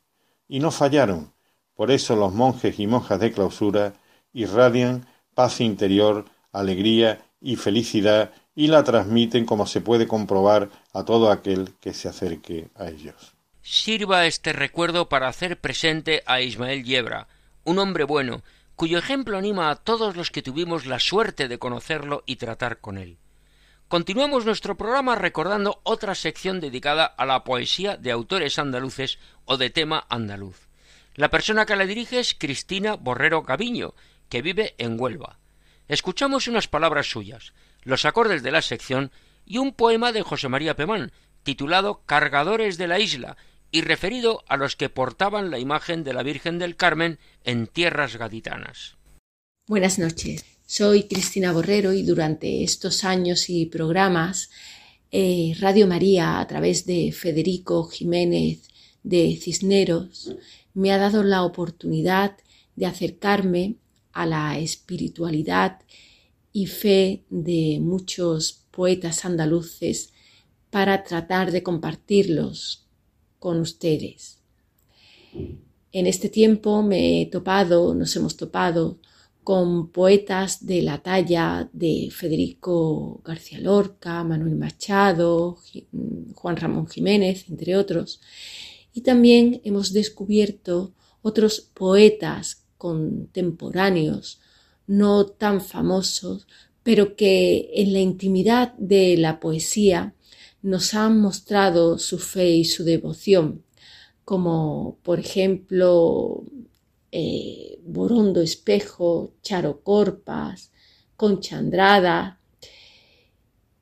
Speaker 8: Y no fallaron. Por eso los monjes y monjas de clausura irradian paz interior, alegría y felicidad y la transmiten como se puede comprobar a todo aquel que se acerque a ellos.
Speaker 2: Sirva este recuerdo para hacer presente a Ismael Yebra, un hombre bueno, cuyo ejemplo anima a todos los que tuvimos la suerte de conocerlo y tratar con él. Continuamos nuestro programa recordando otra sección dedicada a la poesía de autores andaluces o de tema andaluz. La persona que la dirige es Cristina Borrero Gaviño, que vive en Huelva. Escuchamos unas palabras suyas, los acordes de la sección y un poema de José María Pemán, titulado Cargadores de la Isla, y referido a los que portaban la imagen de la Virgen del Carmen en tierras gaditanas.
Speaker 9: Buenas noches, soy Cristina Borrero y durante estos años y programas eh, Radio María a través de Federico Jiménez de Cisneros me ha dado la oportunidad de acercarme a la espiritualidad y fe de muchos poetas andaluces para tratar de compartirlos con ustedes. En este tiempo me he topado, nos hemos topado con poetas de la talla de Federico García Lorca, Manuel Machado, Juan Ramón Jiménez, entre otros, y también hemos descubierto otros poetas contemporáneos, no tan famosos, pero que en la intimidad de la poesía nos han mostrado su fe y su devoción, como por ejemplo eh, Borondo Espejo, Charo Corpas, Concha Andrada.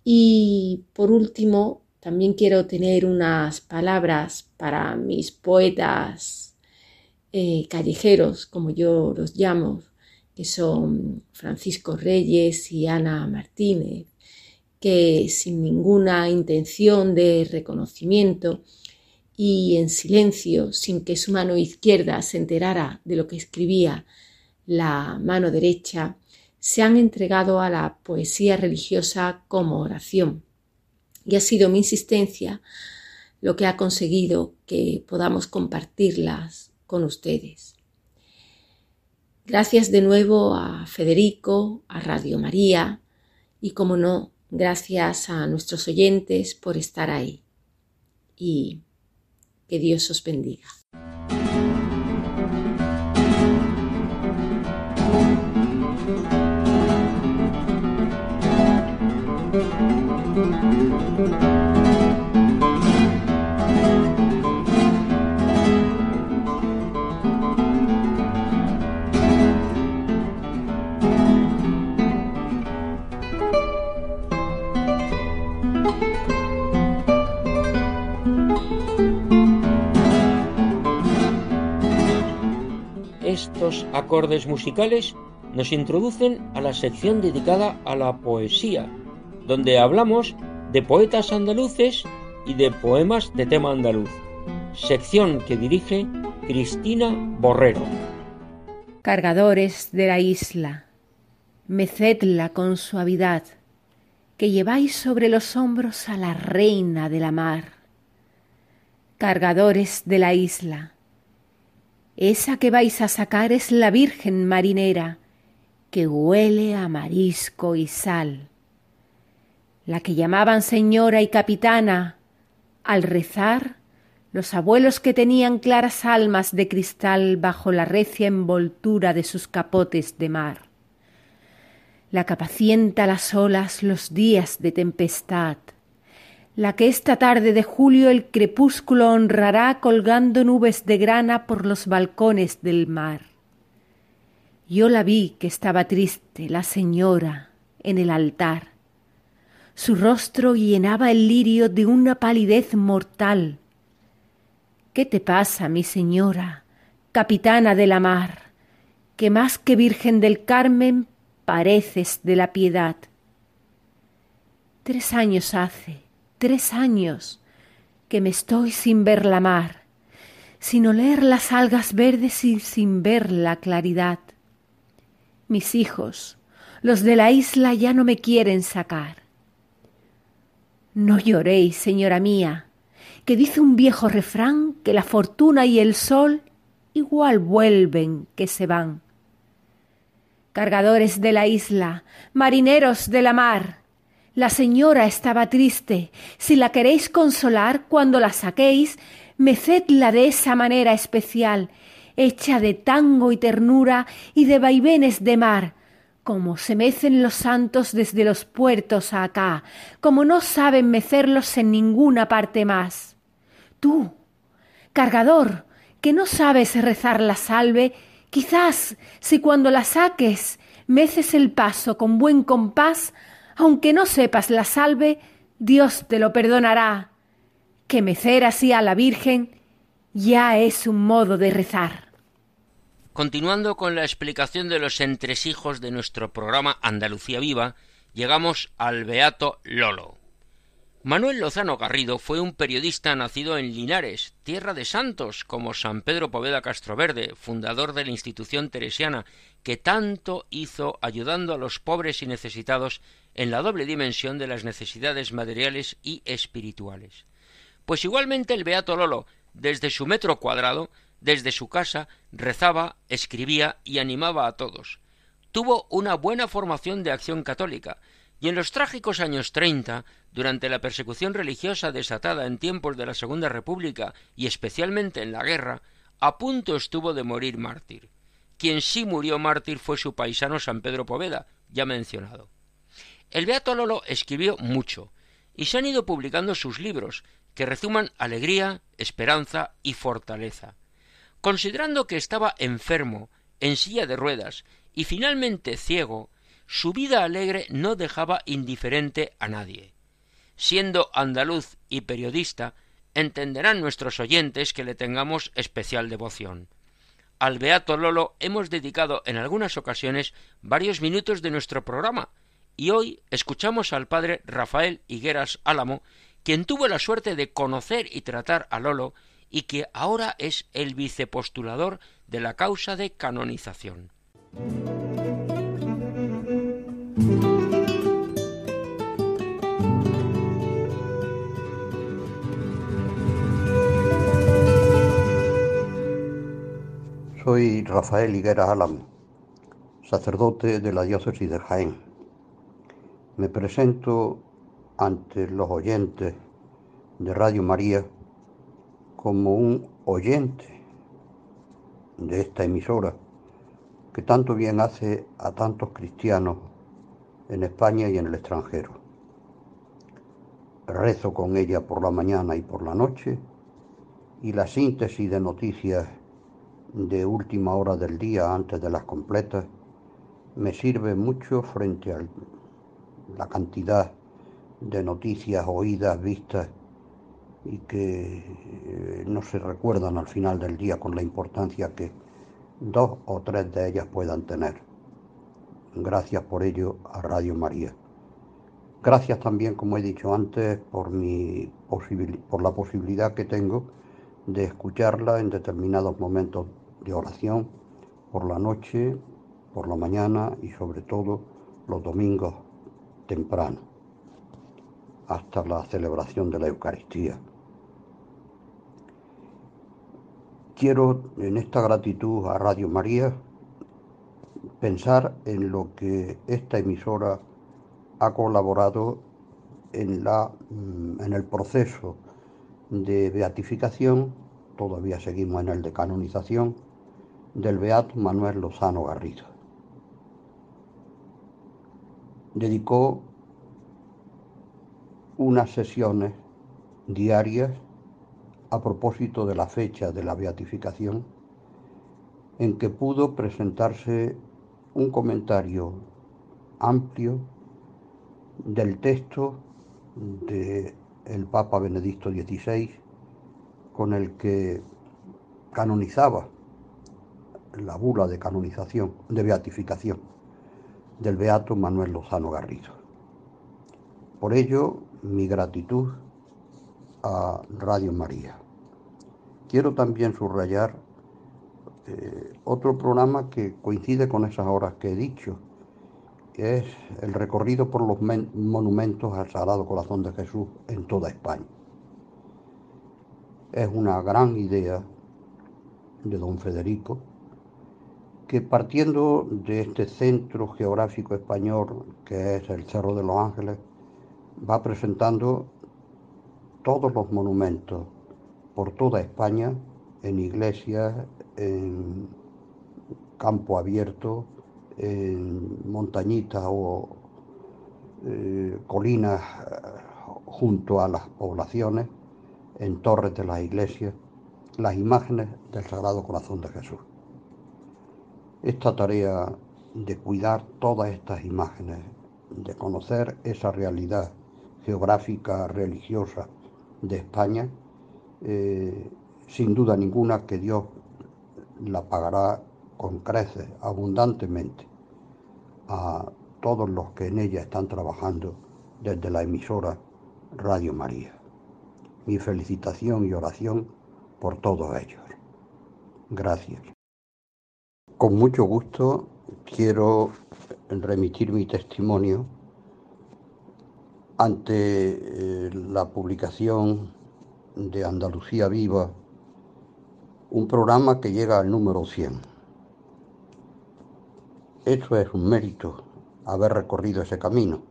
Speaker 9: Y por último, también quiero tener unas palabras para mis poetas eh, callejeros, como yo los llamo, que son Francisco Reyes y Ana Martínez, que sin ninguna intención de reconocimiento y en silencio, sin que su mano izquierda se enterara de lo que escribía la mano derecha, se han entregado a la poesía religiosa como oración. Y ha sido mi insistencia lo que ha conseguido que podamos compartirlas con ustedes. Gracias de nuevo a Federico, a Radio María y, como no, Gracias a nuestros oyentes por estar ahí y que Dios os bendiga.
Speaker 2: Estos acordes musicales nos introducen a la sección dedicada a la poesía, donde hablamos de poetas andaluces y de poemas de tema andaluz, sección que dirige Cristina Borrero.
Speaker 10: Cargadores de la isla, mecedla con suavidad, que lleváis sobre los hombros a la reina de la mar. Cargadores de la isla, esa que vais a sacar es la Virgen marinera, que huele a marisco y sal. la que llamaban señora y capitana, al rezar, los abuelos que tenían claras almas de cristal bajo la recia envoltura de sus capotes de mar, la que apacienta las olas los días de tempestad, la que esta tarde de julio el crepúsculo honrará colgando nubes de grana por los balcones del mar. Yo la vi que estaba triste, la señora, en el altar. Su rostro llenaba el lirio de una palidez mortal. ¿Qué te pasa, mi señora, capitana de la mar, que más que Virgen del Carmen pareces de la piedad? Tres años hace, tres años, que me estoy sin ver la mar, sin oler las algas verdes y sin ver la claridad. Mis hijos, los de la isla ya no me quieren sacar. No lloréis, señora mía, que dice un viejo refrán que la fortuna y el sol igual vuelven que se van. Cargadores de la isla, marineros de la mar, la señora estaba triste. Si la queréis consolar cuando la saquéis, mecedla de esa manera especial, hecha de tango y ternura y de vaivenes de mar, como se mecen los santos desde los puertos a acá, como no saben mecerlos en ninguna parte más. Tú, cargador, que no sabes rezar la salve, quizás si cuando la saques meces el paso con buen compás, aunque no sepas la salve, Dios te lo perdonará. Que mecer así a la Virgen ya es un modo de rezar.
Speaker 2: Continuando con la explicación de los entresijos de nuestro programa Andalucía Viva, llegamos al Beato Lolo. Manuel Lozano Garrido fue un periodista nacido en Linares, tierra de santos como San Pedro Poveda Castroverde, fundador de la institución teresiana, que tanto hizo ayudando a los pobres y necesitados en la doble dimensión de las necesidades materiales y espirituales. Pues igualmente el Beato Lolo, desde su metro cuadrado, desde su casa rezaba, escribía y animaba a todos. Tuvo una buena formación de acción católica, y en los trágicos años treinta, durante la persecución religiosa desatada en tiempos de la Segunda República y especialmente en la guerra, a punto estuvo de morir mártir. Quien sí murió mártir fue su paisano San Pedro Poveda, ya mencionado. El Beato Lolo escribió mucho, y se han ido publicando sus libros, que resuman alegría, esperanza y fortaleza. Considerando que estaba enfermo, en silla de ruedas y finalmente ciego, su vida alegre no dejaba indiferente a nadie. Siendo andaluz y periodista, entenderán nuestros oyentes que le tengamos especial devoción. Al Beato Lolo hemos dedicado en algunas ocasiones varios minutos de nuestro programa, y hoy escuchamos al padre Rafael Higueras Álamo, quien tuvo la suerte de conocer y tratar a Lolo y que ahora es el vicepostulador de la causa de canonización.
Speaker 11: Soy Rafael Higuera Álamo, sacerdote de la diócesis de Jaén. Me presento ante los oyentes de Radio María como un oyente de esta emisora que tanto bien hace a tantos cristianos en España y en el extranjero. Rezo con ella por la mañana y por la noche y la síntesis de noticias de última hora del día antes de las completas me sirve mucho frente a la cantidad de noticias oídas, vistas y que eh, no se recuerdan al final del día con la importancia que dos o tres de ellas puedan tener. Gracias por ello a Radio María. Gracias también, como he dicho antes, por, la posibilidad que tengo de escucharla en determinados momentos de oración, por la noche, por la mañana y sobre todo los domingos temprano, hasta la celebración de la Eucaristía. quiero en esta gratitud a Radio María pensar en lo que esta emisora ha colaborado en, la, mm, en el proceso de beatificación, todavía seguimos en el de canonización, del Beato Manuel Lozano Garrido. Dedicó unas sesiones diarias a propósito de la fecha de la beatificación, en que pudo presentarse un comentario amplio del texto del Papa Benedicto XVI con el que canonizaba la bula de canonización, de beatificación del beato Manuel Lozano Garrido. Por ello, mi gratitud a Radio María. Quiero también subrayar eh, otro programa que coincide con esas horas que he dicho, es el recorrido por los monumentos al Sagrado Corazón de Jesús en toda España. Es una gran idea de don Federico, que partiendo de este centro geográfico español que es el Cerro de los Ángeles, va presentando todos los monumentos por toda España, en iglesias, en campo abierto, en montañitas o eh, colinas eh, junto a las poblaciones, en torres de las iglesias, las imágenes del Sagrado Corazón de Jesús. Esta tarea de cuidar todas estas imágenes, de conocer esa realidad geográfica, religiosa de España, eh, sin duda ninguna que Dios la pagará con creces, abundantemente, a todos los que en ella están trabajando desde la emisora Radio María. Mi felicitación y oración por todos ellos. Gracias. Con mucho gusto quiero remitir mi testimonio ante eh, la publicación de Andalucía Viva, un programa que llega al número 100. Eso es un mérito, haber recorrido ese camino.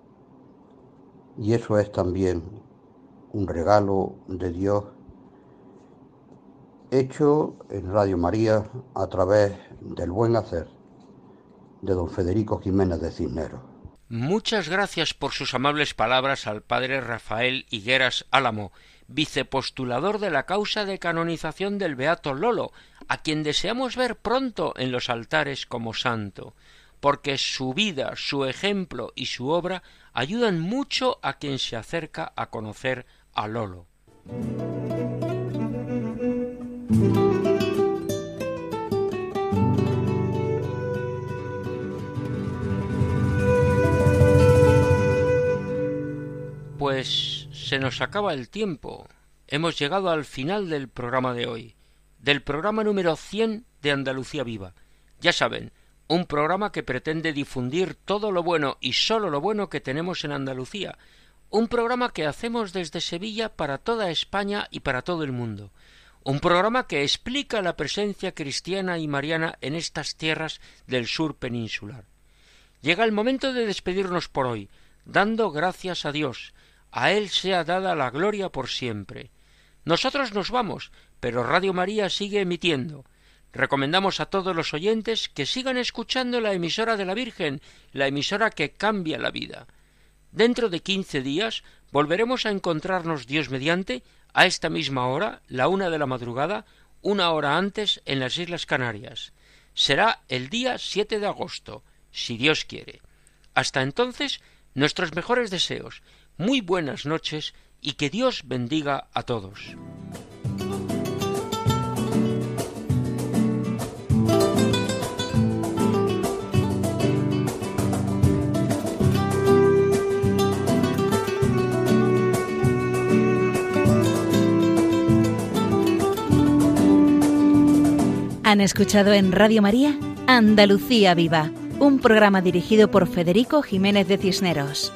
Speaker 11: Y eso es también un regalo de Dios hecho en Radio María a través del buen hacer de don Federico Jiménez de Cisneros.
Speaker 2: Muchas gracias por sus amables palabras al padre Rafael Higueras Álamo, vicepostulador de la causa de canonización del Beato Lolo, a quien deseamos ver pronto en los altares como santo, porque su vida, su ejemplo y su obra ayudan mucho a quien se acerca a conocer a Lolo. Pues se nos acaba el tiempo. Hemos llegado al final del programa de hoy, del programa número 100 de Andalucía Viva. Ya saben, un programa que pretende difundir todo lo bueno y sólo lo bueno que tenemos en Andalucía, un programa que hacemos desde Sevilla para toda España y para todo el mundo, un programa que explica la presencia cristiana y mariana en estas tierras del sur peninsular. Llega el momento de despedirnos por hoy, dando gracias a Dios, a Él sea dada la gloria por siempre. Nosotros nos vamos, pero Radio María sigue emitiendo. Recomendamos a todos los oyentes que sigan escuchando la emisora de la Virgen, la emisora que cambia la vida. Dentro de quince días volveremos a encontrarnos Dios mediante a esta misma hora, la una de la madrugada, una hora antes en las Islas Canarias. Será el día siete de agosto, si Dios quiere. Hasta entonces, nuestros mejores deseos, muy buenas noches y que Dios bendiga a todos.
Speaker 1: Han escuchado en Radio María Andalucía Viva, un programa dirigido por Federico Jiménez de Cisneros.